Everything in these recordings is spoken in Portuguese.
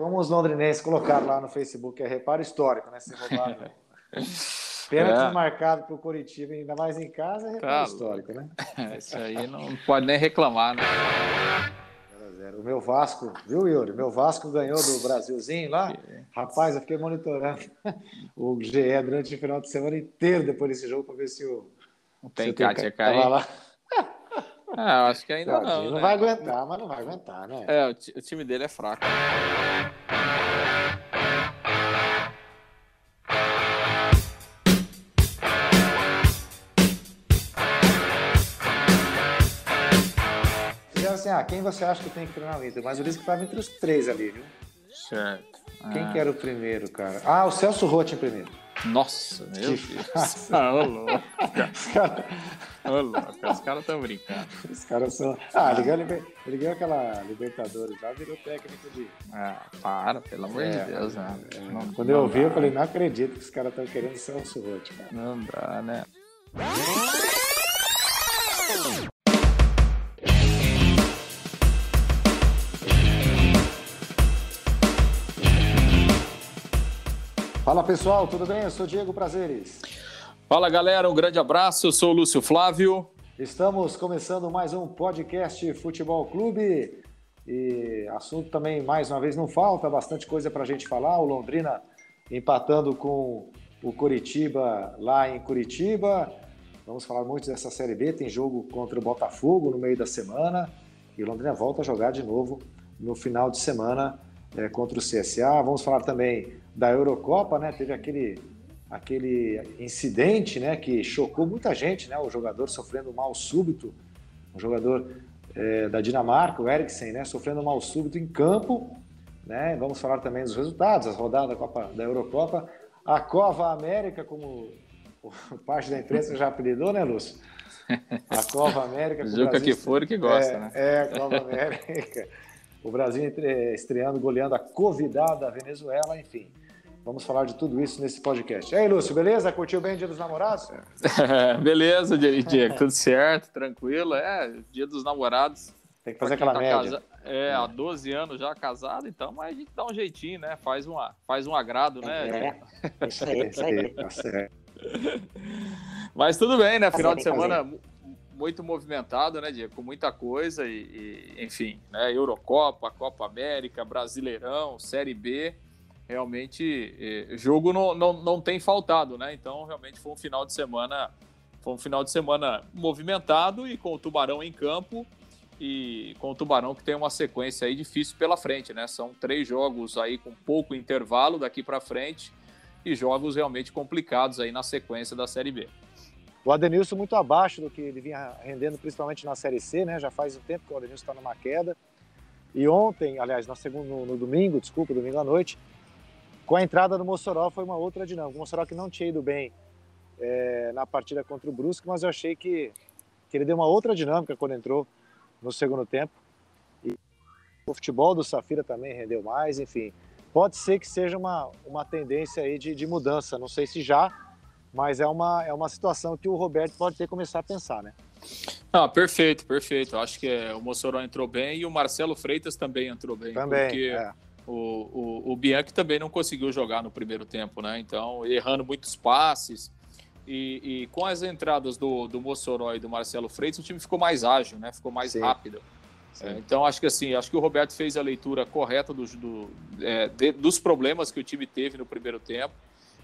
como os londrinenses colocaram lá no Facebook, é reparo histórico, né? Se roubaram. Pênalti é. marcado para o Curitiba, ainda mais em casa, é reparo tá. histórico, né? Isso aí não pode nem reclamar, né? O meu Vasco, viu, Yuri? Meu Vasco ganhou do Brasilzinho lá. Rapaz, eu fiquei monitorando o GE durante o final de semana inteiro depois desse jogo para ver se o. Tem Kátia cair. Ah, acho que ainda não. Não né? vai aguentar, mas não vai aguentar, né? É, o, o time dele é fraco. assim, ah, quem você acha que tem que treinar o Inter? Mas o Lisca estava entre os três ali, viu? Certo. Quem ah. que era o primeiro, cara? Ah, o Celso Rotti em primeiro. Nossa, meu Deus. Ah, ô louco. Os caras os caras estão brincando. Os caras são. Ah, ele ganhou, ele ganhou aquela Libertadores já, virou técnico de. Ah, para, pelo amor é, de Deus, né? É, não, Quando não eu ouvi, eu falei, não acredito que os caras estão querendo o Celso Rotti, cara. Não dá, né? Fala pessoal, tudo bem? Eu sou Diego Prazeres. Fala galera, um grande abraço. Eu sou o Lúcio Flávio. Estamos começando mais um podcast Futebol Clube. E assunto também, mais uma vez, não falta, bastante coisa para a gente falar. O Londrina empatando com o Curitiba lá em Curitiba. Vamos falar muito dessa Série B. Tem jogo contra o Botafogo no meio da semana. E o Londrina volta a jogar de novo no final de semana é, contra o CSA. Vamos falar também da Eurocopa, né? Teve aquele, aquele incidente, né? Que chocou muita gente, né? O jogador sofrendo mal súbito, um jogador é, da Dinamarca, o Eriksen, né? Sofrendo mal súbito em campo, né? Vamos falar também dos resultados, as rodadas da Copa da Eurocopa, a Cova América, como parte da imprensa já apelidou, né, Lúcio? A Cova América. Juca que for que gosta, é, né? É, a Cova América. O Brasil estreando, goleando a Covidada Venezuela, enfim. Vamos falar de tudo isso nesse podcast. E aí, Lúcio, beleza? Curtiu bem o Dia dos Namorados? beleza, Diego, tudo certo, tranquilo. É, Dia dos Namorados. Tem que fazer aquela tá média. Casa... É, há 12 anos já casado, então, mas a gente dá um jeitinho, né? Faz, uma, faz um agrado, né? É, isso aí, isso aí. Tá. Mas tudo bem, né? Final de semana muito movimentado, né, Diego? Com muita coisa e, e, enfim, né? Eurocopa, Copa América, Brasileirão, Série B. Realmente, eh, jogo não, não, não tem faltado, né? Então, realmente foi um final de semana, foi um final de semana movimentado e com o Tubarão em campo e com o Tubarão que tem uma sequência aí difícil pela frente, né? São três jogos aí com pouco intervalo daqui para frente e jogos realmente complicados aí na sequência da Série B. O Adenilson muito abaixo do que ele vinha rendendo, principalmente na Série C, né? Já faz um tempo que o Adenilson está numa queda. E ontem, aliás, no, segundo, no, no, domingo, desculpa, domingo à noite, com a entrada do Mossoró foi uma outra dinâmica. O Mossoró que não tinha ido bem é, na partida contra o Brusque, mas eu achei que, que ele deu uma outra dinâmica quando entrou no segundo tempo. E o futebol do Safira também rendeu mais, enfim. Pode ser que seja uma, uma tendência aí de, de mudança, não sei se já, mas é uma, é uma situação que o Roberto pode ter que começar a pensar, né? Ah, perfeito, perfeito. Acho que é, o Mossoró entrou bem e o Marcelo Freitas também entrou bem. Também, porque é. O, o, o Bianchi também não conseguiu jogar no primeiro tempo, né? Então, errando muitos passes. E, e com as entradas do, do Mossoró e do Marcelo Freitas, o time ficou mais ágil, né? Ficou mais Sim. rápido. É, então, acho que assim, acho que o Roberto fez a leitura correta do, do é, de, dos problemas que o time teve no primeiro tempo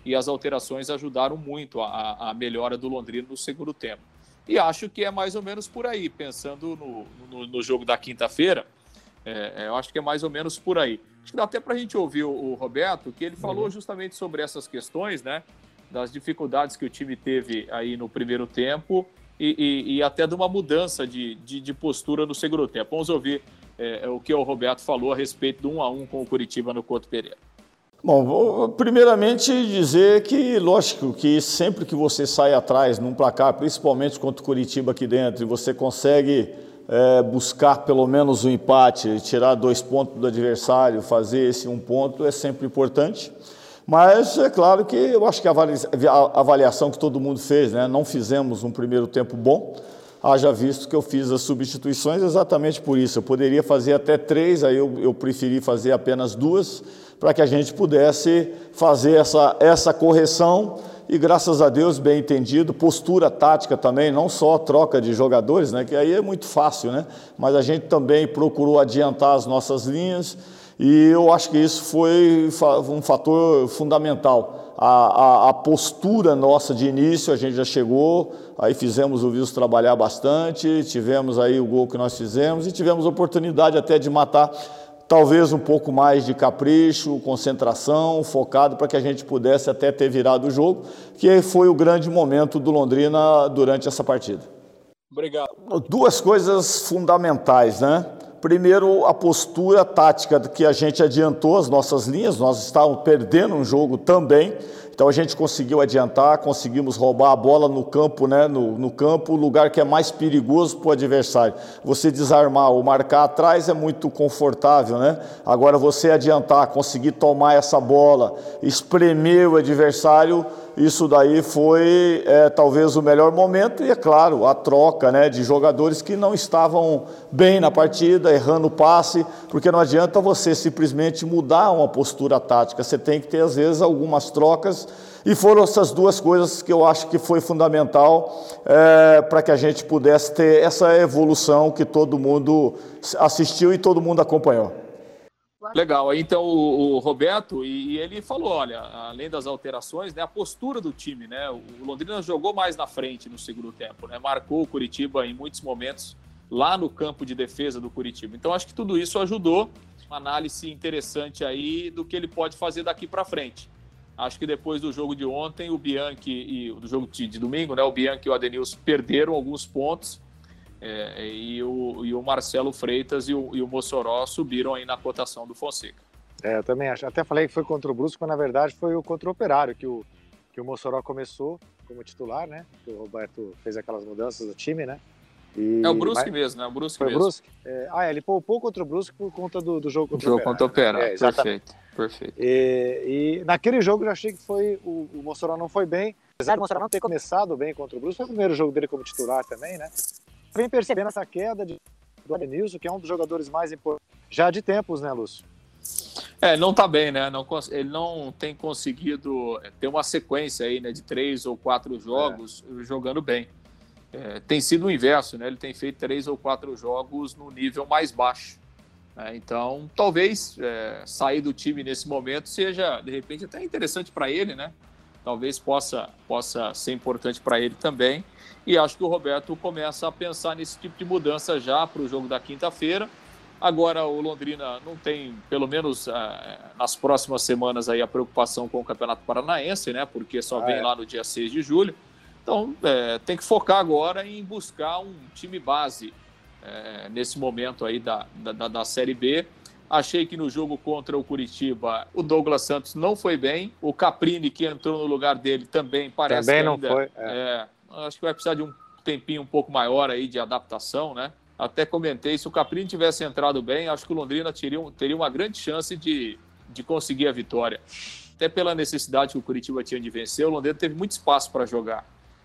e as alterações ajudaram muito a, a melhora do Londrina no segundo tempo. E acho que é mais ou menos por aí, pensando no, no, no jogo da quinta-feira, é, é, eu acho que é mais ou menos por aí. Acho que dá até para a gente ouvir o, o, Roberto, que ele falou uhum. justamente sobre essas questões, né? Das dificuldades que o time teve aí no primeiro tempo e, e, e até de uma mudança de, de, de, postura no segundo tempo. Vamos ouvir é, o que o Roberto falou a respeito do 1 a 1 com o Curitiba no Couto Pereira. Bom, vou primeiramente dizer que, lógico, que sempre que você sai atrás num placar, principalmente contra o Curitiba aqui dentro, e você consegue é, buscar pelo menos um empate, tirar dois pontos do adversário, fazer esse um ponto, é sempre importante. Mas é claro que eu acho que a avaliação que todo mundo fez, né, não fizemos um primeiro tempo bom, haja visto que eu fiz as substituições exatamente por isso. Eu poderia fazer até três, aí eu, eu preferi fazer apenas duas, para que a gente pudesse fazer essa, essa correção e graças a Deus, bem entendido, postura tática também, não só troca de jogadores, né, que aí é muito fácil, né, mas a gente também procurou adiantar as nossas linhas e eu acho que isso foi um fator fundamental. A, a, a postura nossa de início, a gente já chegou, aí fizemos o Vils trabalhar bastante, tivemos aí o gol que nós fizemos e tivemos oportunidade até de matar talvez um pouco mais de capricho, concentração, focado para que a gente pudesse até ter virado o jogo, que foi o grande momento do Londrina durante essa partida. Obrigado. Duas coisas fundamentais, né? Primeiro, a postura tática que a gente adiantou as nossas linhas, nós estávamos perdendo um jogo também, então a gente conseguiu adiantar, conseguimos roubar a bola no campo, né? No, no campo, o lugar que é mais perigoso para o adversário. Você desarmar ou marcar atrás é muito confortável, né? Agora você adiantar, conseguir tomar essa bola, espremer o adversário isso daí foi é, talvez o melhor momento e, é claro, a troca né, de jogadores que não estavam bem na partida, errando o passe, porque não adianta você simplesmente mudar uma postura tática, você tem que ter, às vezes, algumas trocas. E foram essas duas coisas que eu acho que foi fundamental é, para que a gente pudesse ter essa evolução que todo mundo assistiu e todo mundo acompanhou. Legal. Então o, o Roberto e, e, ele falou, olha, além das alterações, né, a postura do time, né? O Londrina jogou mais na frente no segundo tempo, né? Marcou o Curitiba em muitos momentos lá no campo de defesa do Curitiba. Então acho que tudo isso ajudou uma análise interessante aí do que ele pode fazer daqui para frente. Acho que depois do jogo de ontem, o Bianchi e do jogo de, domingo, né, o Bianchi e o Adenilson perderam alguns pontos é, e, o, e o Marcelo Freitas e o, e o Mossoró subiram aí na cotação do Fonseca. É, eu também acho. Até falei que foi contra o Brusco, mas na verdade foi o contra o Operário que o, que o Mossoró começou como titular, né? O Roberto fez aquelas mudanças do time, né? E, é o Brusque mas... mesmo, né? O Brusque foi mesmo. Brusque? É, ah, é, ele poupou contra o Brusque por conta do, do jogo contra o, jogo Operário. Contra o Operário. É, perfeito, perfeito. E, e, naquele jogo eu achei que foi o, o Mossoró não foi bem. Apesar do Mossoró não ter começado bem contra o Brusque, foi o primeiro jogo dele como titular também, né? Vem percebendo essa queda de, do Adenilson, que é um dos jogadores mais importantes já de tempos, né, Lúcio? É, não tá bem, né? Não, ele não tem conseguido é, ter uma sequência aí, né, de três ou quatro jogos é. jogando bem. É, tem sido o inverso, né? Ele tem feito três ou quatro jogos no nível mais baixo. Né? Então, talvez é, sair do time nesse momento seja, de repente, até interessante para ele, né? Talvez possa, possa ser importante para ele também. E acho que o Roberto começa a pensar nesse tipo de mudança já para o jogo da quinta-feira. Agora o Londrina não tem, pelo menos é, nas próximas semanas, aí a preocupação com o Campeonato Paranaense, né? Porque só vem ah, é. lá no dia 6 de julho. Então é, tem que focar agora em buscar um time base é, nesse momento aí da, da, da Série B. Achei que no jogo contra o Curitiba o Douglas Santos não foi bem. O Caprini, que entrou no lugar dele, também parece também que ainda, não foi. É acho que vai precisar de um tempinho um pouco maior aí de adaptação, né? Até comentei, se o Caprini tivesse entrado bem, acho que o Londrina teria, teria uma grande chance de, de conseguir a vitória. Até pela necessidade que o Curitiba tinha de vencer, o Londrina teve muito espaço para jogar.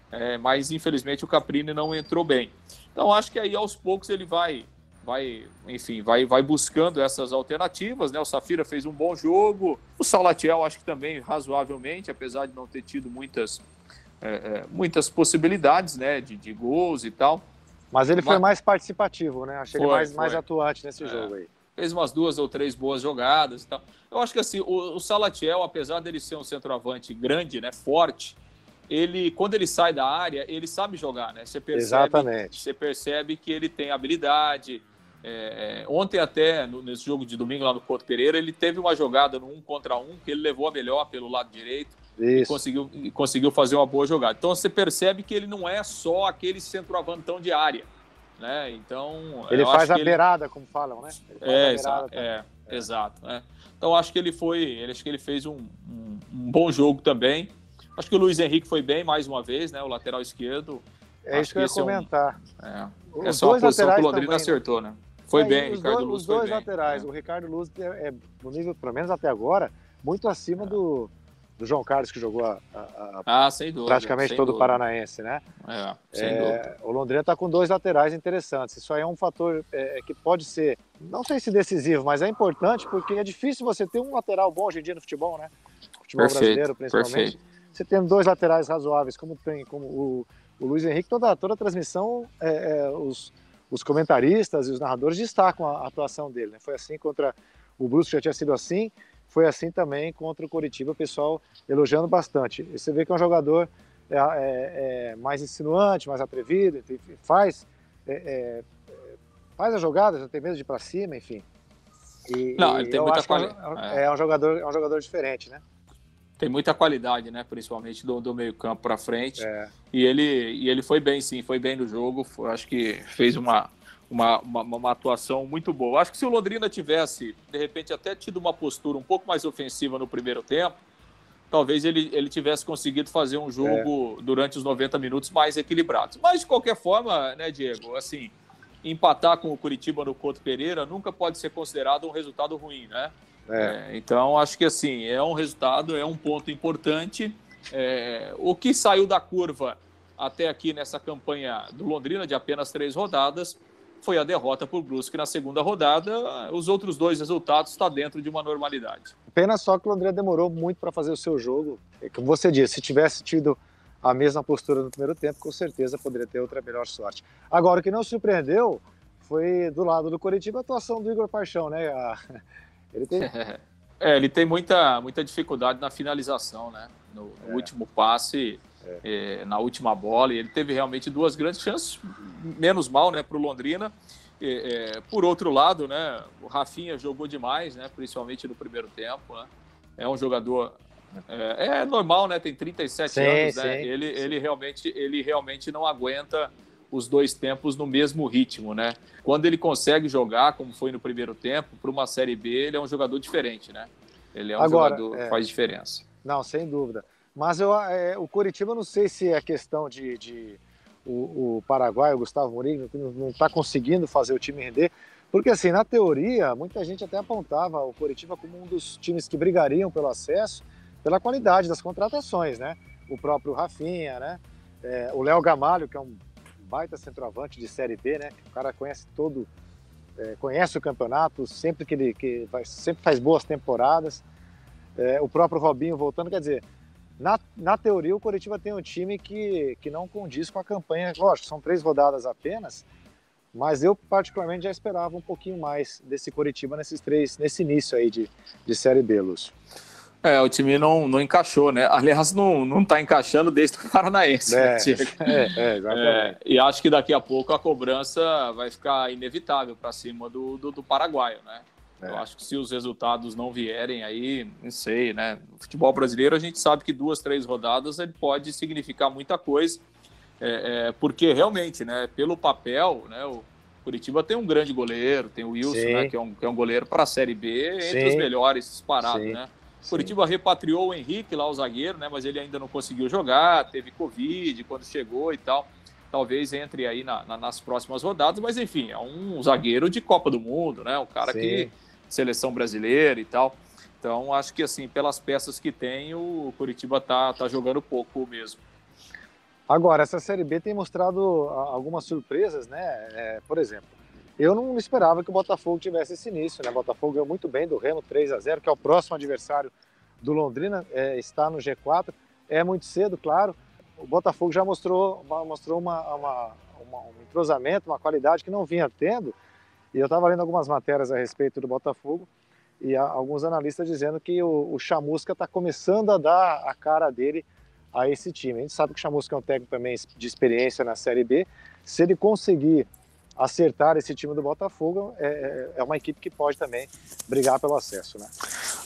É, mas infelizmente o Caprini não entrou bem. Então acho que aí aos poucos ele vai, vai, enfim, vai, vai buscando essas alternativas, né? O Safira fez um bom jogo, o Salatiel acho que também razoavelmente, apesar de não ter tido muitas é, é, muitas possibilidades né, de, de gols e tal. Mas ele foi mais participativo, né? Achei foi, ele mais, mais atuante nesse é, jogo aí. Fez umas duas ou três boas jogadas e tal. Eu acho que assim, o, o Salatiel, apesar dele ser um centroavante grande, né, forte, ele, quando ele sai da área, ele sabe jogar, né? Você percebe, Exatamente. Você percebe que ele tem habilidade. É, ontem até, no, nesse jogo de domingo lá no Couto Pereira, ele teve uma jogada no um contra um que ele levou a melhor pelo lado direito. E conseguiu, conseguiu fazer uma boa jogada. Então você percebe que ele não é só aquele centroavantão de área. Né? Então, ele faz a beirada, como falam, né? É, exato, é, é, exato. Né? Então acho que ele foi, ele, acho que ele fez um, um, um, bom jogo também. Acho que o Luiz Henrique foi bem mais uma vez, né? O lateral esquerdo. É isso que eu ia comentar. É, um, é, é só a posição que o Londrina também, né? acertou, né? Foi é, bem, Ricardo dois, Luz Os dois laterais, bem. o Ricardo Luz é, é, no nível, pelo menos até agora, muito acima do do João Carlos, que jogou a, a, a ah, dúvida, praticamente todo o Paranaense, né? É, sem é, dúvida. O Londrina está com dois laterais interessantes. Isso aí é um fator é, é, que pode ser, não sei se decisivo, mas é importante porque é difícil você ter um lateral bom hoje em dia no futebol, né? Futebol perfeito, brasileiro, principalmente. Perfeito. Você tendo dois laterais razoáveis, como tem, como o, o Luiz Henrique, toda, toda a transmissão, é, é, os, os comentaristas e os narradores destacam a, a atuação dele. Né? Foi assim contra o Brusque, já tinha sido assim foi assim também contra o Coritiba, o pessoal elogiando bastante. E você vê que é um jogador é, é, é mais insinuante, mais atrevido, faz, é, é, faz as jogadas, não tem medo de ir para cima, enfim. E, não, ele tem muita qualidade. É, é, um jogador, é um jogador diferente, né? Tem muita qualidade, né? Principalmente do, do meio campo para frente. E ele e ele foi bem, sim, foi bem no jogo. Foi, acho que fez uma uma, uma, uma, atuação muito boa. Acho que se o Londrina tivesse, de repente, até tido uma postura um pouco mais ofensiva no primeiro tempo, talvez ele, ele tivesse conseguido fazer um jogo é. durante os 90 minutos mais equilibrados. Mas, de qualquer forma, né, Diego, assim, empatar com o Curitiba no Couto Pereira nunca pode ser considerado um resultado ruim, né? É. É, então, acho que, assim, é um resultado, é um ponto importante. É, o que saiu da curva até aqui nessa campanha do Londrina, de apenas três rodadas, foi a derrota por Brusque na segunda rodada. Os outros dois resultados estão tá dentro de uma normalidade. Pena só que o Londrina demorou muito para fazer o seu jogo. É como você disse, se tivesse tido a mesma postura no primeiro tempo, com certeza poderia ter outra melhor sorte. Agora, o que não surpreendeu foi do lado do Coritiba a atuação do Igor Paixão, né? Ele tem... É, ele tem muita, muita dificuldade na finalização, né? No, no é. último passe, é. É, na última bola, e ele teve realmente duas grandes chances, menos mal né, para o Londrina. É, por outro lado, né, o Rafinha jogou demais, né, principalmente no primeiro tempo. Né? É um jogador. É, é normal, né? Tem 37 sim, anos, né? Sim, ele, sim. ele, realmente, ele realmente não aguenta os dois tempos no mesmo ritmo, né? Quando ele consegue jogar, como foi no primeiro tempo, para uma Série B, ele é um jogador diferente, né? Ele é um Agora, jogador que é... faz diferença. Não, sem dúvida. Mas eu, é, o Coritiba, não sei se é questão de, de o, o Paraguai, o Gustavo Mourinho, não está conseguindo fazer o time render. Porque, assim, na teoria, muita gente até apontava o Coritiba como um dos times que brigariam pelo acesso pela qualidade das contratações, né? O próprio Rafinha, né? É, o Léo Gamalho, que é um baita centroavante de Série B, né? O cara conhece todo, é, conhece o campeonato, sempre que ele que vai, sempre faz boas temporadas. É, o próprio Robinho voltando, quer dizer, na, na teoria, o Coritiba tem um time que, que não condiz com a campanha. Lógico, são três rodadas apenas, mas eu particularmente já esperava um pouquinho mais desse Coritiba nesses três, nesse início aí de, de Série B, Lúcio. É, o time não, não encaixou, né? Aliás, não, não tá encaixando desde o Paranaense. É, né, é, é, exatamente. É, e acho que daqui a pouco a cobrança vai ficar inevitável para cima do, do, do Paraguaio, né? É. Eu acho que se os resultados não vierem aí, não sei, né? No futebol brasileiro a gente sabe que duas, três rodadas ele pode significar muita coisa, é, é, porque realmente, né? Pelo papel, né? O Curitiba tem um grande goleiro, tem o Wilson, né, que, é um, que é um goleiro para a Série B, entre Sim. os melhores disparados, né? Curitiba repatriou o Henrique lá, o zagueiro, né? Mas ele ainda não conseguiu jogar, teve Covid quando chegou e tal talvez entre aí na, na, nas próximas rodadas, mas enfim, é um zagueiro de Copa do Mundo, né? Um cara Sim. que seleção brasileira e tal. Então, acho que assim, pelas peças que tem, o Curitiba tá, tá jogando pouco mesmo. Agora, essa Série B tem mostrado algumas surpresas, né? É, por exemplo, eu não esperava que o Botafogo tivesse esse início, né? O Botafogo ganhou muito bem do Remo 3 a 0 que é o próximo adversário do Londrina, é, está no G4. É muito cedo, claro. O Botafogo já mostrou, mostrou uma, uma, uma, um entrosamento, uma qualidade que não vinha tendo e eu estava lendo algumas matérias a respeito do Botafogo e alguns analistas dizendo que o, o Chamusca está começando a dar a cara dele a esse time. A gente sabe que o Chamusca é um técnico também de experiência na Série B. Se ele conseguir acertar esse time do Botafogo, é, é, é uma equipe que pode também brigar pelo acesso, né?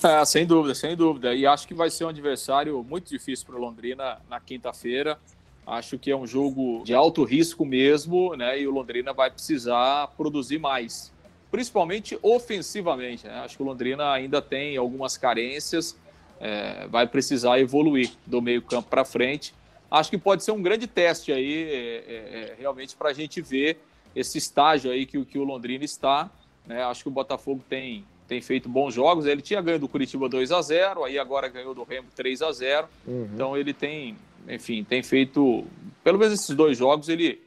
É, sem dúvida, sem dúvida. E acho que vai ser um adversário muito difícil para o Londrina na quinta-feira. Acho que é um jogo de alto risco mesmo, né? E o Londrina vai precisar produzir mais, principalmente ofensivamente. Né? Acho que o Londrina ainda tem algumas carências, é, vai precisar evoluir do meio-campo para frente. Acho que pode ser um grande teste aí, é, é, é realmente, para a gente ver esse estágio aí que, que o Londrina está. Né? Acho que o Botafogo tem, tem feito bons jogos. Ele tinha ganho do Curitiba 2 a 0 aí agora ganhou do Remo 3 a 0 uhum. Então ele tem, enfim, tem feito, pelo menos esses dois jogos, ele,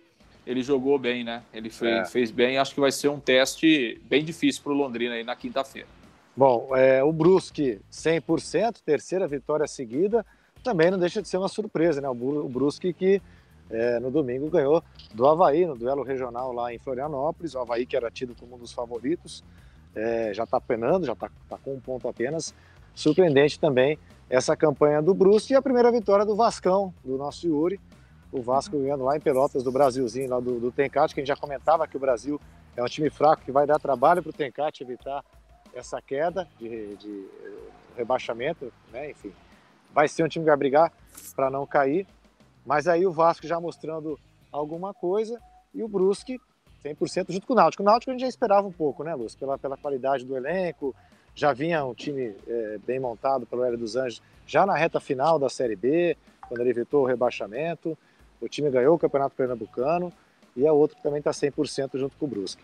ele jogou bem, né? Ele fez, é. fez bem. Acho que vai ser um teste bem difícil para o Londrina aí na quinta-feira. Bom, é, o Brusque 100%, terceira vitória seguida, também não deixa de ser uma surpresa, né? O Brusque que é, no domingo ganhou do Havaí, no duelo regional lá em Florianópolis. O Havaí, que era tido como um dos favoritos, é, já está penando, já está tá com um ponto apenas. Surpreendente também essa campanha do Brusque e a primeira vitória do Vascão, do nosso Yuri. O Vasco ganhando lá em Pelotas, do Brasilzinho, lá do, do Tencate, que a gente já comentava que o Brasil é um time fraco que vai dar trabalho para o Tencate evitar essa queda de, de rebaixamento, né? enfim. Vai ser um time que vai brigar para não cair. Mas aí o Vasco já mostrando alguma coisa e o Brusque 100% junto com o Náutico. O Náutico a gente já esperava um pouco, né, Lúcio? Pela, pela qualidade do elenco, já vinha um time é, bem montado pelo Hélio dos Anjos já na reta final da Série B, quando ele evitou o rebaixamento. O time ganhou o Campeonato Pernambucano e a outra também está 100% junto com o Brusque.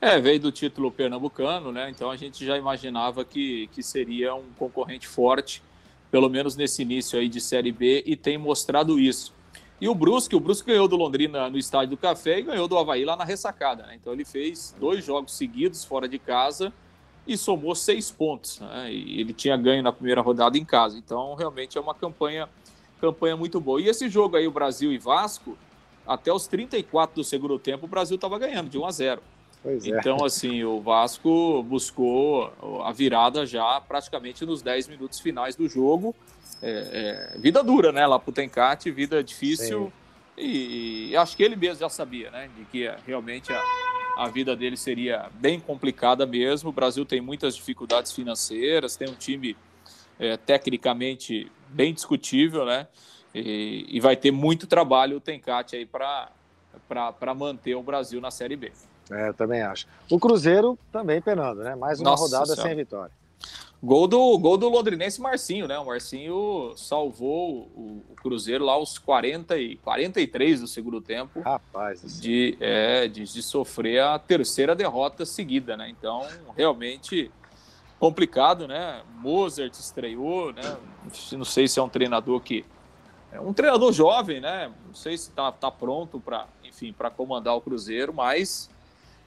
É, veio do título pernambucano, né? Então a gente já imaginava que, que seria um concorrente forte, pelo menos nesse início aí de Série B, e tem mostrado isso. E o Brusque, o Brusque ganhou do Londrina no Estádio do Café e ganhou do Havaí lá na ressacada. Né? Então ele fez dois jogos seguidos fora de casa e somou seis pontos. Né? E ele tinha ganho na primeira rodada em casa. Então realmente é uma campanha, campanha muito boa. E esse jogo aí, o Brasil e Vasco, até os 34 do segundo tempo, o Brasil estava ganhando de 1 a 0. Pois é. Então, assim, o Vasco buscou a virada já praticamente nos 10 minutos finais do jogo é, é, vida dura, né? Lá pro Tencate, vida difícil. E, e, acho que ele mesmo já sabia, né? De que é, realmente a, a vida dele seria bem complicada mesmo. O Brasil tem muitas dificuldades financeiras, tem um time é, tecnicamente bem discutível, né? E, e, vai ter muito trabalho o Tencate aí para manter o Brasil na Série B. É, eu também acho. O Cruzeiro também penando, né? Mais uma Nossa rodada senhora. sem vitória. Gol do, gol do londrinense Marcinho, né? O Marcinho salvou o, o, Cruzeiro lá aos 40 e 43 do segundo tempo. Rapaz, de, é, de, de sofrer a terceira derrota seguida, né? Então, realmente complicado, né? Mozart estreou, né? Não sei se é um treinador que é um treinador jovem, né? Não sei se está tá pronto para, enfim, para comandar o Cruzeiro, mas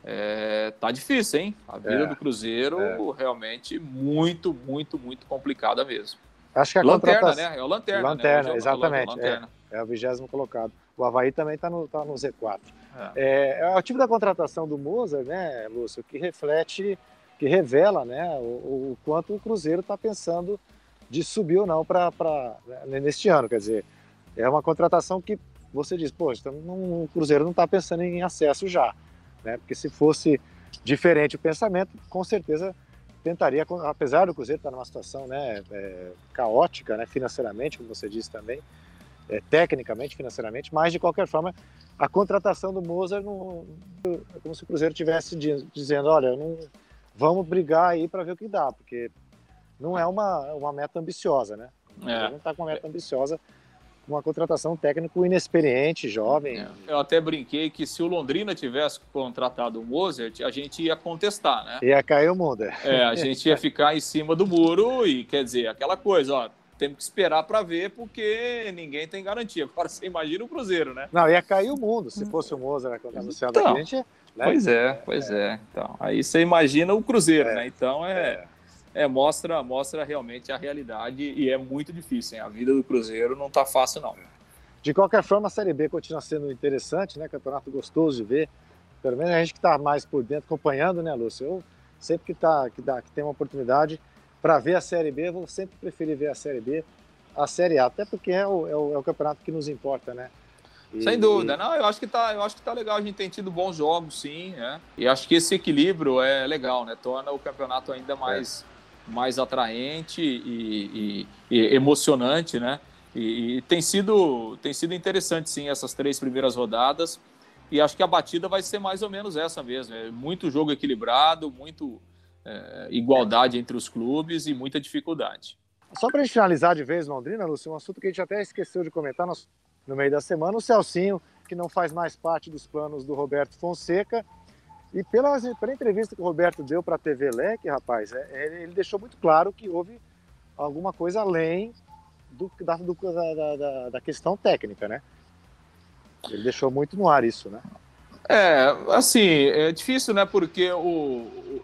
é, tá difícil, hein? A vida é, do Cruzeiro é. realmente muito, muito, muito complicada mesmo. Acho que a Lanterna, contratação... né? É o Lanterna. Né? Lanterna, né? exatamente. Lanterna. É, é o vigésimo colocado. O Havaí também está no, tá no Z4. É. é. é. o tipo da contratação do Mozart, né, Lúcio, que reflete, que revela né, o, o quanto o Cruzeiro está pensando de subir ou não para né, neste ano. Quer dizer, é uma contratação que você diz, poxa, então, o Cruzeiro não está pensando em acesso já né? Porque se fosse diferente o pensamento, com certeza tentaria, apesar do Cruzeiro estar numa situação né, é, caótica, né, financeiramente, como você disse também, é, tecnicamente, financeiramente, mas de qualquer forma, a contratação do Mozart não, é como se o Cruzeiro tivesse dizendo, olha, não, vamos brigar aí para ver o que dá, porque não é uma, uma meta ambiciosa, né? É. Não está com uma meta ambiciosa, uma contratação técnico inexperiente, jovem. É. Eu até brinquei que se o Londrina tivesse contratado o Mozart, a gente ia contestar, né? Ia cair o mundo. É, a gente ia ficar em cima do muro e, quer dizer, aquela coisa, ó, temos que esperar para ver porque ninguém tem garantia. Agora você imagina o Cruzeiro, né? Não, ia cair o mundo se fosse o Mozart anunciado então. A gente, né? Pois é, pois é. é. Então, aí você imagina o Cruzeiro, é, né? Então é... é é, mostra, mostra realmente a realidade e é muito difícil. Hein? A vida do Cruzeiro não está fácil, não. De qualquer forma, a Série B continua sendo interessante, né? Campeonato gostoso de ver. Pelo menos a gente que está mais por dentro, acompanhando, né, Lúcio? Eu sempre que, tá, que, dá, que tem uma oportunidade para ver a Série B, eu vou sempre preferir ver a Série B, a Série A, até porque é o, é o, é o campeonato que nos importa, né? E, Sem dúvida, e... não, eu acho que tá, eu acho que tá legal, a gente tem tido bons jogos, sim, né? E acho que esse equilíbrio é legal, né? Torna o campeonato ainda mais é mais atraente e, e, e emocionante, né? E, e, tem sido tem sido interessante sim essas três primeiras rodadas e acho que a batida vai ser mais ou menos essa mesmo. É muito jogo equilibrado, muito é, igualdade entre os clubes e muita dificuldade. Só para a gente finalizar de vez, Londrina, Lúcio, um assunto que a gente até esqueceu de comentar no, no meio da semana, o Celcinho, que não faz mais parte dos planos do Roberto Fonseca, E pela, pela entrevista que o Roberto deu para a TV Leque, rapaz, é, é, ele deixou muito claro que houve alguma coisa além do, da, do, da, da, da, questão técnica, né? Ele deixou muito no ar isso, né? É, assim, é difícil, né? Porque o,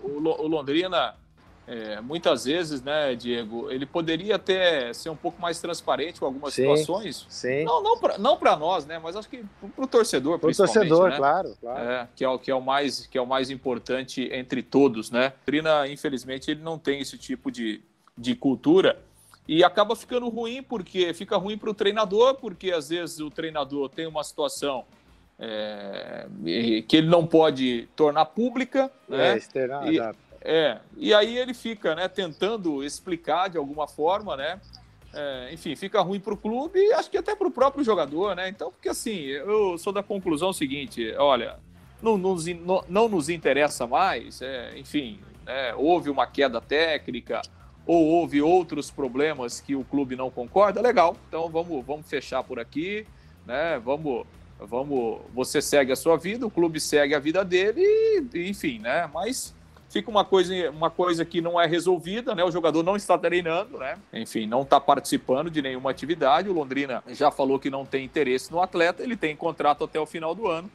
o, o Londrina é, muitas vezes, né, Diego, ele poderia até ser um pouco mais transparente com algumas sim, situações. Sim. Não, não para nós, né, mas acho que para o torcedor, Para o torcedor, né? claro, claro. É, que, é, o, que, é o mais, que é o mais importante entre todos, né. Trina, infelizmente, ele não tem esse tipo de, de cultura e acaba ficando ruim, porque fica ruim para o treinador, porque às vezes o treinador tem uma situação é, que ele não pode tornar pública, né? É, externar, e, é, e aí ele fica, né, tentando explicar de alguma forma, né? É, enfim, fica ruim para o clube e acho que até para o próprio jogador, né? Então, porque assim, eu sou da conclusão seguinte: olha, não nos, não, não nos interessa mais, é, enfim, é, houve uma queda técnica ou houve outros problemas que o clube não concorda, legal, então vamos, vamos fechar por aqui, né? Vamos, vamos, você segue a sua vida, o clube segue a vida dele, e, enfim, né? Mas fica uma coisa, uma coisa que não é resolvida, né? O jogador não está treinando, né? Enfim, não está participando de nenhuma atividade. O Londrina já falou que não tem interesse no atleta, ele tem contrato até o final do ano.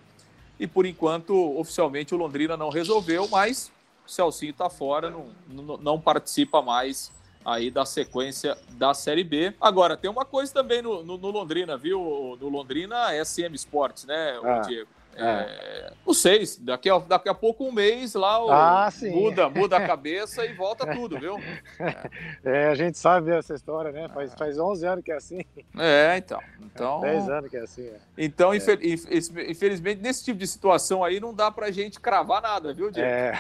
E por enquanto, oficialmente, o Londrina não resolveu, mas o Celcinho está fora, não, não, participa mais aí da sequência da Série B. Agora, tem uma coisa também no, no, no Londrina, viu? No Londrina, SM Sports, né, ah. Diego? É. é, não sei, daqui a, daqui a pouco um mês lá o, ah, muda, muda a cabeça e volta tudo, viu? É. é, a gente sabe essa história, né? Faz, faz 11 anos que é assim. É, então. então 10 anos que é assim. É. Então, infelizmente, nesse tipo de situação aí não dá pra gente cravar nada, viu, Diego? É,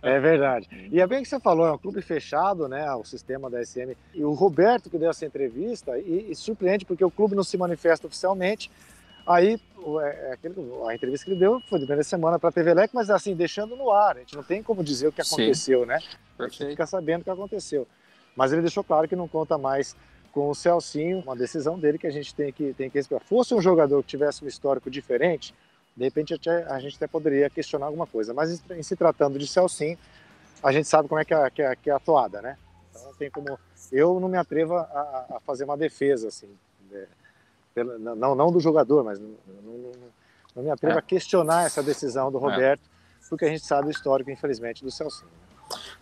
é verdade. E é bem que você falou, é um clube fechado, né? O sistema da SM. E o Roberto que deu essa entrevista, e, e surpreende porque o clube não se manifesta oficialmente. Aí é, é a entrevista que ele deu foi de primeira semana para a TV Leque, mas assim, deixando no ar. A gente não tem como dizer o que aconteceu, Sim. né? A gente fica sabendo o que aconteceu. Mas ele deixou claro que não conta mais com o Celcinho, uma decisão dele que a gente tem que, tem que respeitar. Fosse um jogador que tivesse um histórico diferente, de repente a gente até poderia questionar alguma coisa. Mas em se tratando de Celcinho, a gente sabe como é que é, que é, que é atuada, né? Então não tem como. Eu não me atrevo a, a fazer uma defesa, assim. Né? Pela, não, não do jogador, mas não, não, não me atrevo é. a questionar essa decisão do é. Roberto, é. porque a gente sabe o histórico, infelizmente, do Celso.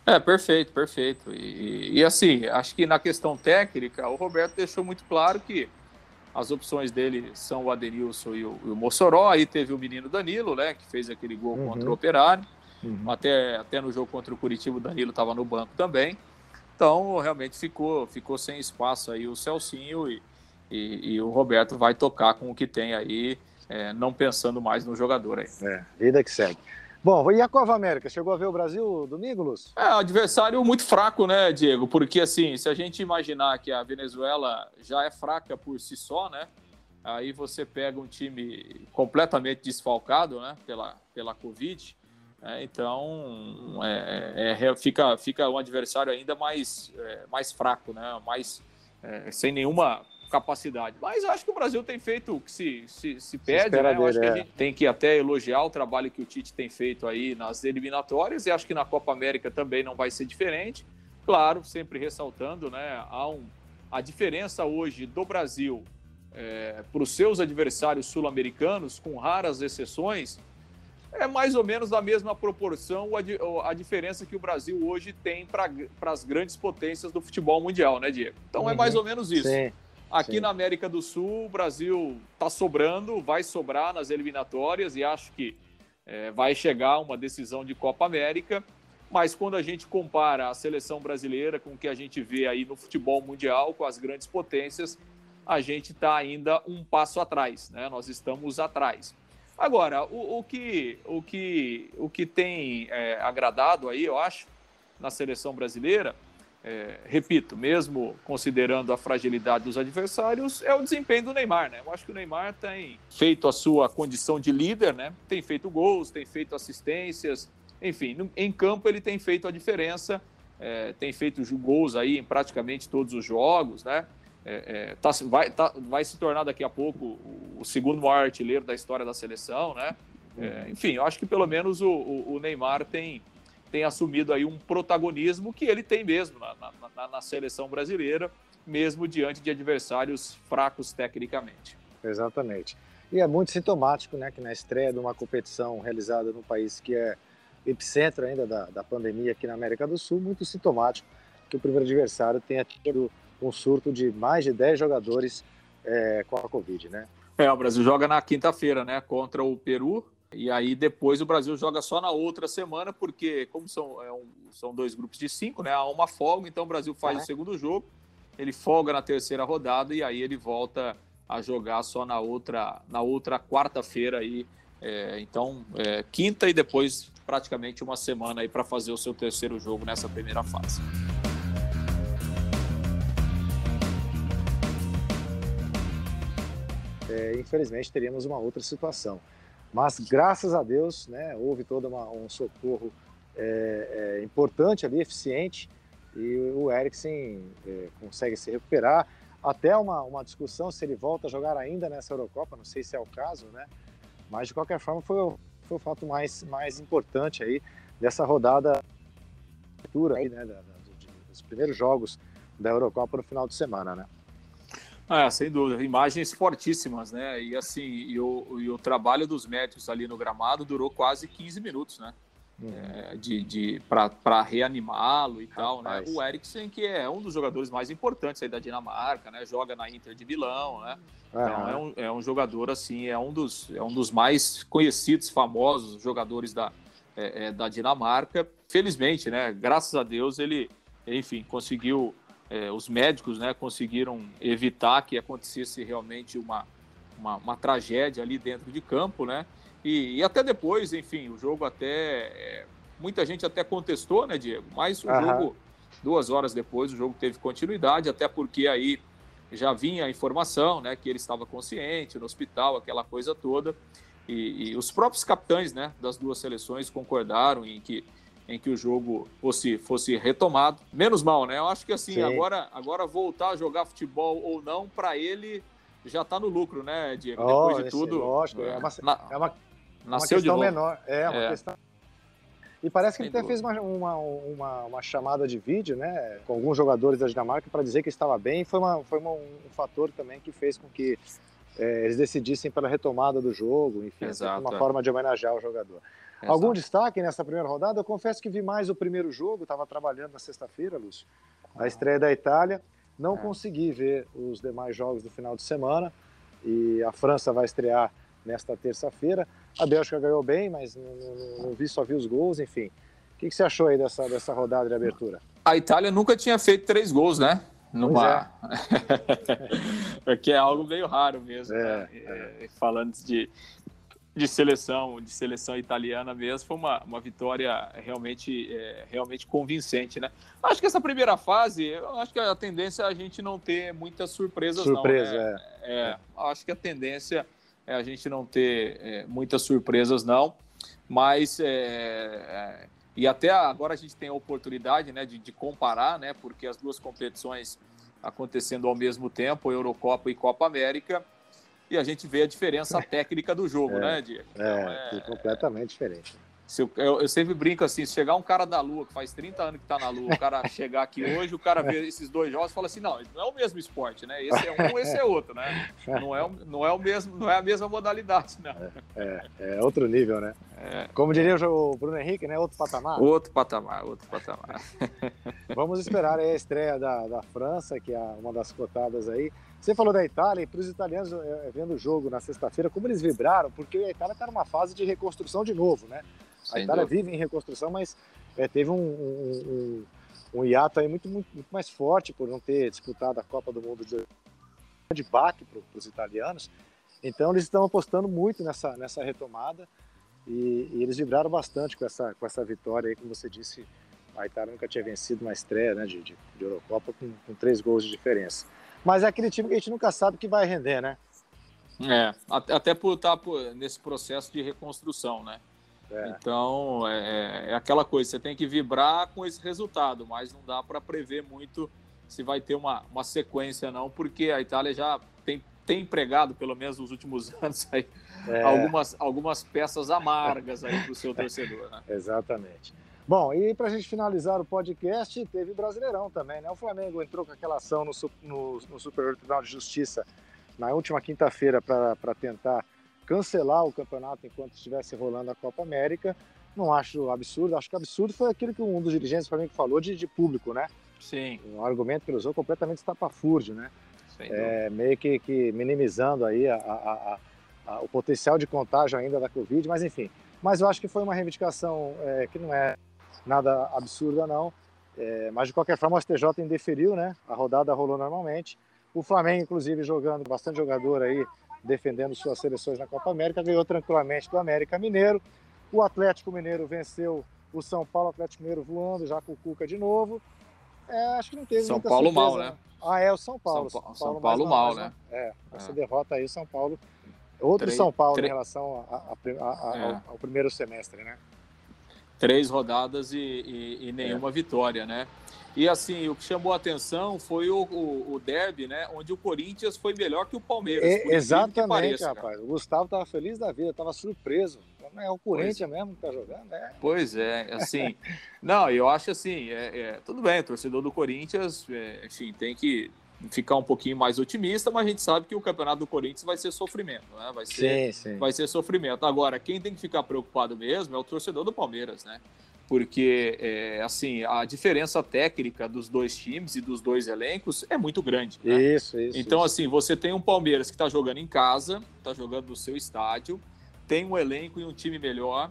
É, perfeito, perfeito. E, e, assim, acho que na questão técnica, o Roberto deixou muito claro que as opções dele são o Adenilson e o, e o Mossoró. Aí teve o menino Danilo, né, que fez aquele gol uhum. contra o Operário. Uhum. Até, até no jogo contra o Curitiba, o Danilo estava no banco também. Então, realmente ficou, ficou sem espaço aí o Celcinho e, e, e, o Roberto vai tocar com o que tem aí, é, não pensando mais no jogador aí. É, vida que segue. Bom, e a Copa América? Chegou a ver o Brasil domingo, Lúcio? É, um adversário muito fraco, né, Diego? Porque, assim, se a gente imaginar que a Venezuela já é fraca por si só, né? Aí você pega um time completamente desfalcado, né, pela, pela Covid. É, então, é, é, é fica, fica um adversário ainda mais, é, mais fraco, né? Mais, é, sem nenhuma capacidade. Mas acho que o Brasil tem feito o que se, se, se pede, se né? Eu acho que a é. gente tem que até elogiar o trabalho que o Tite tem feito aí nas eliminatórias e acho que na Copa América também não vai ser diferente. Claro, sempre ressaltando, né? Há um, a diferença hoje do Brasil é, para os seus adversários sul-americanos, com raras exceções, é mais ou menos da mesma proporção a, a diferença que o Brasil hoje tem para as grandes potências do futebol mundial, né, Diego? Então uhum. é mais ou menos isso. Sim. Aqui Sim. na América do Sul, o Brasil está sobrando, vai sobrar nas eliminatórias e acho que é, vai chegar uma decisão de Copa América. Mas quando a gente compara a seleção brasileira com o que a gente vê aí no futebol mundial, com as grandes potências, a gente está ainda um passo atrás, né? Nós estamos atrás. Agora, o, o que, o, que, o que tem é, agradado aí, eu acho, na seleção brasileira é, repito, mesmo considerando a fragilidade dos adversários, é o desempenho do Neymar, né? Eu acho que o Neymar tem feito a sua condição de líder, né? Tem feito gols, tem feito assistências, enfim, em campo ele tem feito a diferença, é, tem feito gols aí em praticamente todos os jogos, né? É, é, tá, vai, tá, vai se tornar daqui a pouco o, segundo maior artilheiro da história da seleção, né? É, enfim, eu acho que pelo menos o, o, o, Neymar tem, tem assumido aí um protagonismo que ele tem mesmo na, na, na seleção brasileira, mesmo diante de adversários fracos tecnicamente. Exatamente. E é muito sintomático, né, que na estreia de uma competição realizada num país que é epicentro ainda da, da pandemia aqui na América do Sul, muito sintomático que o primeiro adversário tenha tido um surto de mais de 10 jogadores é, com a Covid, né? É, o Brasil joga na quinta-feira, né, contra o Peru, e aí depois o Brasil joga só na outra semana, porque como são, é um, são dois grupos de cinco, né, há uma folga, então o Brasil faz o segundo jogo, ele folga na terceira rodada e aí ele volta a jogar só na outra, na outra quarta-feira aí, é, então é, quinta e depois praticamente uma semana aí para fazer o seu terceiro jogo nessa primeira fase. É, infelizmente teríamos uma outra situação. Mas graças a Deus, né, houve todo uma, um socorro é, é, importante ali, eficiente, e o Eriksen é, consegue se recuperar. Até uma, uma discussão se ele volta a jogar ainda nessa Eurocopa, não sei se é o caso, né? Mas de qualquer forma foi, foi o fato mais, mais importante aí dessa rodada aí, né, dos primeiros jogos da Eurocopa no final de semana, né? É, sem dúvida. Imagens fortíssimas, né? E assim, e o, e o trabalho dos médicos ali no gramado durou quase 15 minutos, né? Uhum. É, de, de para reanimá-lo e Rapaz. tal, né? O Eriksen, que é um dos jogadores mais importantes aí da Dinamarca, né? Joga na Inter de Milão, né? Uhum. Então é um, é um jogador assim, é um dos, é um dos mais conhecidos, famosos jogadores da, é, é, da Dinamarca. Felizmente, né? Graças a Deus ele, enfim, conseguiu é, os médicos né, conseguiram evitar que acontecesse realmente uma, uma, uma, tragédia ali dentro de campo, né? E, e até depois, enfim, o jogo até. É, muita gente até contestou, né, Diego? Mas o uhum. jogo, duas horas depois, o jogo teve continuidade, até porque aí já vinha a informação, né, que ele estava consciente no hospital, aquela coisa toda. E, e os próprios capitães, né, das duas seleções concordaram em que em que o jogo fosse, fosse retomado. Menos mal, né? Eu acho que assim, agora, agora voltar a jogar futebol ou não, para ele já está no lucro, né, Diego? Oh, Depois de tudo. Lógico, é, é uma, Na, é uma, nasceu uma questão menor. É, uma é. questão. E parece que ele até fez uma, uma, uma, chamada de vídeo, né, com alguns jogadores da Dinamarca para dizer que estava bem. Foi, uma, foi uma, um fator também que fez com que é, eles decidissem pela retomada do jogo, enfim, Exato, uma é. forma de homenagear o jogador. Exato. Algum destaque nessa primeira rodada? Eu confesso que vi mais o primeiro jogo, estava trabalhando na sexta-feira, Lúcio, a estreia da Itália. Não é. consegui ver os demais jogos do final de semana e a França vai estrear nesta terça-feira. A Bélgica ganhou bem, mas não, não, não, vi, só vi os gols, enfim. O que, que, você achou aí dessa, dessa rodada de abertura? A Itália nunca tinha feito três gols, né? Numa... É. Porque é algo meio raro mesmo. É, né? é. Falando de, de seleção, de seleção italiana mesmo, foi uma, uma vitória realmente, é, realmente convincente, né? Acho que essa primeira fase, eu acho que a tendência é a gente não ter muitas surpresas, Surpresa, não. Né? É. é. Acho que a tendência é a gente não ter é, muitas surpresas, não. Mas é, é, e até agora a gente tem a oportunidade, né, de, de comparar, né? Porque as duas competições acontecendo ao mesmo tempo, Eurocopa e Copa América e a gente vê a diferença técnica do jogo, é, né, Diego? Então, é, é, completamente diferente. Se eu, eu, eu, sempre brinco assim, se chegar um cara da Lua, que faz 30 anos que está na Lua, o cara chegar aqui hoje, o cara vê esses dois jogos e fala assim, não, não é o mesmo esporte, né? Esse é um, esse é outro, né? Não é, não é o mesmo, não é a mesma modalidade, não. É, é, é outro nível, né? É. Como diria o Bruno Henrique, né? Outro patamar. Outro patamar, outro patamar. Vamos esperar a estreia da, da França, que é uma das cotadas aí. Você falou da Itália, e para os italianos, é, vendo o jogo na sexta-feira, como eles vibraram, porque a Itália está numa fase de reconstrução de novo, né? A Sem Itália dúvida. vive em reconstrução, mas é, teve um, um, um, um, hiato aí muito, muito, muito, mais forte por não ter disputado a Copa do Mundo de, de baque para os italianos. Então eles estão apostando muito nessa, nessa retomada e, e, eles vibraram bastante com essa, com essa vitória aí, como você disse, a Itália nunca tinha vencido uma estreia né, de, de, de Eurocopa com, com três gols de diferença. Mas é aquele time que a gente nunca sabe que vai render, né? É, até por estar nesse processo de reconstrução, né? É. Então, é, é, aquela coisa, você tem que vibrar com esse resultado, mas não dá para prever muito se vai ter uma, uma sequência, não, porque a Itália já tem, tem empregado, pelo menos nos últimos anos, aí, é. algumas, algumas peças amargas aí para o seu torcedor. Né? Exatamente. Bom, e para a gente finalizar o podcast, teve Brasileirão também, né? O Flamengo entrou com aquela ação no, no, no Superior Tribunal de Justiça na última quinta-feira para tentar cancelar o campeonato enquanto estivesse rolando a Copa América. Não acho absurdo, acho que absurdo foi aquilo que um dos dirigentes do Flamengo falou de, de público, né? Sim. Um argumento que ele usou completamente estapafúrdio, né? É, meio que, que, minimizando aí a, a, a, o potencial de contágio ainda da Covid, mas enfim. Mas eu acho que foi uma reivindicação é, que não é nada absurda, não. É, mas de qualquer forma, o STJ indeferiu, né? A rodada rolou normalmente. O Flamengo, inclusive, jogando bastante jogador aí, defendendo suas seleções na Copa América, ganhou tranquilamente do América Mineiro. O Atlético Mineiro venceu o São Paulo, o Atlético Mineiro voando já com o Cuca de novo. É, acho que não teve São Paulo surpresa, mal, né? Ah, é o São Paulo. São, Paulo, São Paulo mal, né? É, essa é. derrota aí, São Paulo. Outro três, São Paulo três, em relação a, a, a, é. ao, primeiro semestre, né? Três rodadas e, e, e nenhuma é. vitória, né? E assim, o que chamou a atenção foi o, o, o derby, né? Onde o Corinthians foi melhor que o Palmeiras. É, exatamente, pareça, rapaz. Cara. O Gustavo estava feliz da vida, estava surpreso. É o Corinthians pois. mesmo que está jogando, né? Pois é, assim. não, eu acho assim, é, é, tudo bem, torcedor do Corinthians, é, enfim, tem que ficar um pouquinho mais otimista, mas a gente sabe que o campeonato do Corinthians vai ser sofrimento, né? Vai ser, sim, sim. Vai ser sofrimento. Agora, quem tem que ficar preocupado mesmo é o torcedor do Palmeiras, né? porque é, assim a diferença técnica dos dois times e dos dois elencos é muito grande. Né? Isso, isso. Então isso. assim você tem um Palmeiras que está jogando em casa, está jogando no seu estádio, tem um elenco e um time melhor,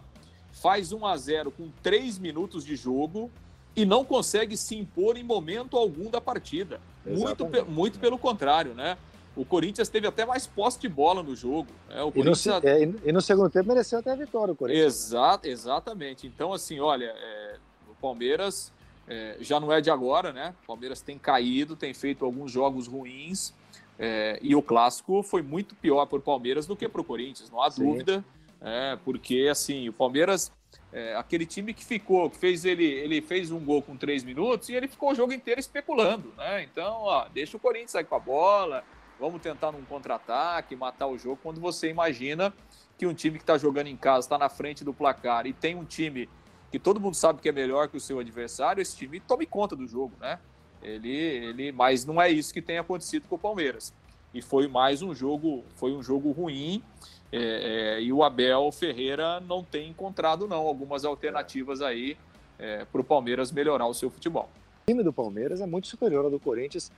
faz 1 a 0 com três minutos de jogo e não consegue se impor em momento algum da partida. Muito, muito pelo contrário, né? O Corinthians teve até mais posse de bola no jogo. Né? O Corinthians... e, no, é, e, no, segundo tempo mereceu até a vitória o Corinthians. Exato, exatamente. Então, assim, olha, é, o Palmeiras é, já não é de agora, né? O Palmeiras tem caído, tem feito alguns jogos ruins. É, e o clássico foi muito pior para o Palmeiras do que para o Corinthians, não há Sim. dúvida. É, porque, assim, o Palmeiras é, aquele time que ficou, que fez ele, ele fez um gol com três minutos e ele ficou o jogo inteiro especulando, né? Então, ó, deixa o Corinthians sair com a bola, vamos tentar num contra-ataque, matar o jogo, quando você imagina que um time que está jogando em casa está na frente do placar e tem um time que todo mundo sabe que é melhor que o seu adversário, esse time tome conta do jogo, né? Ele, ele, mas não é isso que tem acontecido com o Palmeiras. E foi mais um jogo, foi um jogo ruim. É, é, e o Abel Ferreira não tem encontrado não algumas alternativas aí é, para o Palmeiras melhorar o seu futebol. O time do Palmeiras é muito superior ao do Corinthians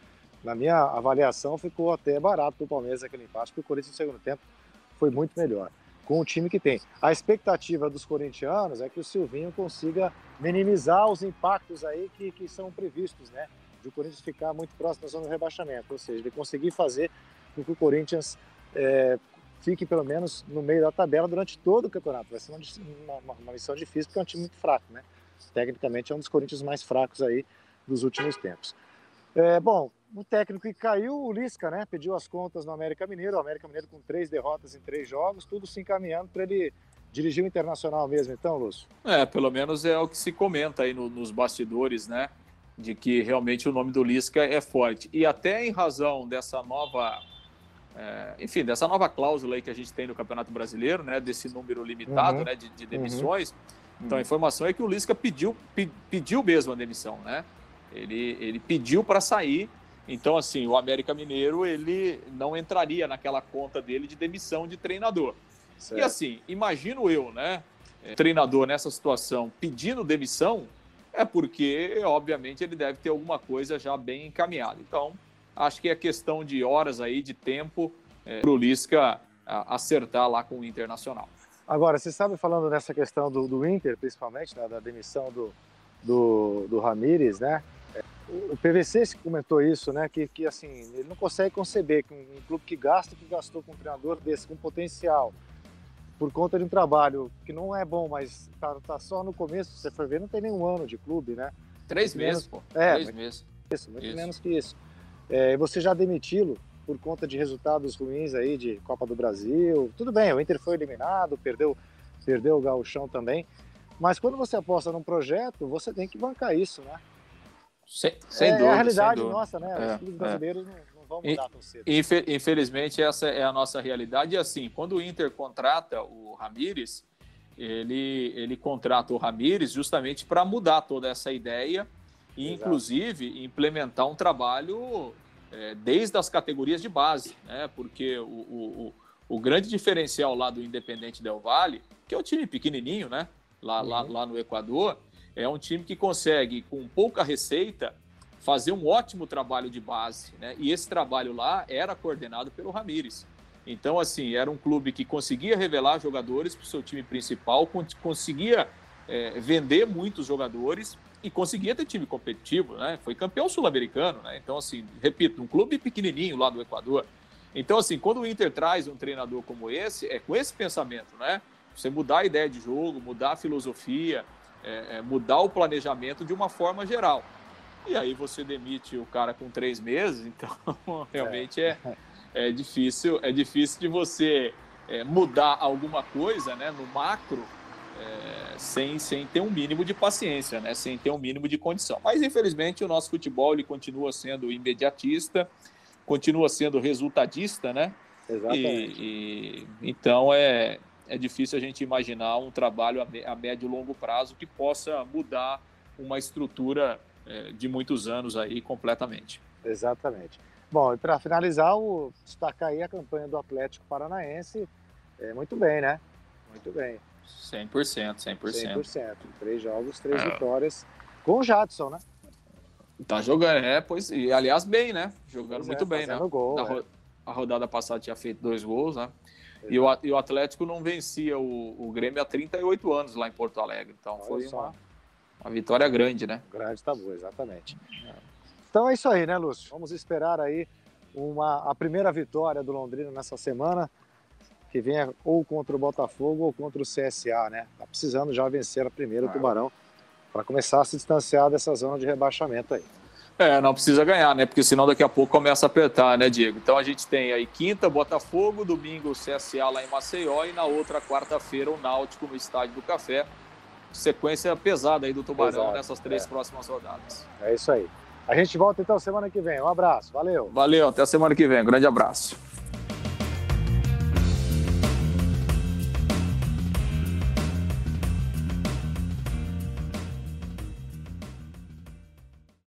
na minha avaliação, ficou até barato para o Palmeiras aquele empate, porque o Corinthians no segundo tempo foi muito melhor, com o time que tem. A expectativa dos corintianos é que o Silvinho consiga minimizar os impactos aí que, que são previstos, né? De o Corinthians ficar muito próximo da zona do rebaixamento, ou seja, ele conseguir fazer com que o Corinthians é, fique pelo menos no meio da tabela durante todo o campeonato. Vai ser uma, uma, uma missão difícil, porque é um time muito fraco, né? Tecnicamente é um dos Corinthians mais fracos aí dos últimos tempos. É, bom, o técnico que caiu, o Lisca, né? Pediu as contas no América Mineiro, o América Mineiro com três derrotas em três jogos, tudo se encaminhando para ele dirigir o Internacional mesmo, então, Lúcio? É, pelo menos é o que se comenta aí no, nos bastidores, né? De que realmente o nome do Lisca é forte. E até em razão dessa nova. É, enfim, dessa nova cláusula aí que a gente tem no Campeonato Brasileiro, né? Desse número limitado uhum. né, de, de demissões. Uhum. Então a informação é que o Lisca pediu, pediu mesmo a demissão, né? Ele, ele pediu para sair então, assim, o América Mineiro ele não entraria naquela conta dele de demissão de treinador. Certo. E assim, imagino eu, né? Treinador nessa situação pedindo demissão, é porque, obviamente, ele deve ter alguma coisa já bem encaminhada. Então, acho que é questão de horas aí, de tempo, é, para o Lisca acertar lá com o Internacional. Agora, você sabe, falando nessa questão do, do Inter, principalmente, né, da demissão do, do, do Ramires, né? o PVC comentou isso, né? Que, que assim, ele não consegue conceber que um, um clube que gasta o que gastou com um treinador desse, com potencial, por conta de um trabalho que não é bom, mas tá, tá só no começo, você for ver, não tem nenhum ano de clube, né? Três muito meses, menos, pô. É, Três meses. Isso, muito isso. menos que isso. É, você já demiti-lo por conta de resultados ruins aí de Copa do Brasil. Tudo bem, o Inter foi eliminado, perdeu, perdeu o gauchão também. Mas quando você aposta num projeto, você tem que bancar isso, né? Sem, sem é, dúvida. É a realidade nossa, né? Os é, clubes é. brasileiros não, não, vão mudar tão cedo. Infelizmente, essa é a nossa realidade. E assim, quando o Inter contrata o Ramires, ele, ele contrata o Ramires justamente para mudar toda essa ideia e, Exato. inclusive, implementar um trabalho é, desde as categorias de base, né? Porque o, o, o, grande diferencial lá do Independente Del Valle, que é um time pequenininho, né? Lá, uhum. lá, lá no Equador, é um time que consegue, com pouca receita, fazer um ótimo trabalho de base, né? E esse trabalho lá era coordenado pelo Ramires. Então, assim, era um clube que conseguia revelar jogadores para o seu time principal, conseguia é, vender muitos jogadores e conseguia ter time competitivo, né? Foi campeão sul-americano, né? Então, assim, repito, um clube pequenininho lá do Equador. Então, assim, quando o Inter traz um treinador como esse, é com esse pensamento, né? Você mudar a ideia de jogo, mudar a filosofia, é, é, mudar o planejamento de uma forma geral. E aí você demite o cara com três meses, então realmente é, é difícil, é difícil de você é, mudar alguma coisa, né, no macro, é, sem, sem ter um mínimo de paciência, né? sem ter um mínimo de condição. Mas, infelizmente, o nosso futebol ele continua sendo imediatista, continua sendo resultadista, né? Exatamente. E, e, então, é, é difícil a gente imaginar um trabalho a, a médio e longo prazo que possa mudar uma estrutura é, de muitos anos aí completamente. Exatamente. Bom, e para finalizar, o, destacar aí a campanha do Atlético Paranaense, é, muito bem, né? Muito bem. 100%, 100%. 100%. Três jogos, três é. vitórias. Com o Jadson, né? Tá jogando, é, pois. E aliás, bem, né? Jogando pois muito é, bem, né? Gol, é. ro a rodada passada tinha feito dois gols, né? E o, e o, Atlético não vencia o, o, Grêmio há 38 anos lá em Porto Alegre. Então Olha foi uma, uma vitória grande, né? Grande tabu, exatamente. Então é isso aí, né, Lúcio? Vamos esperar aí uma, a primeira vitória do Londrina nessa semana que venha ou contra o Botafogo ou contra o CSA, né? Tá precisando já vencer a primeira o ah. Tubarão para começar a se distanciar dessa zona de rebaixamento aí. É, não precisa ganhar, né? Porque senão daqui a pouco começa a apertar, né, Diego? Então a gente tem aí quinta, Botafogo, domingo o CSA lá em Maceió e na outra quarta-feira o Náutico no Estádio do Café. Sequência pesada aí do Tubarão Exato, nessas três é. próximas rodadas. É isso aí. A gente volta então semana que vem. Um abraço, valeu. Valeu, até semana que vem. Um grande abraço.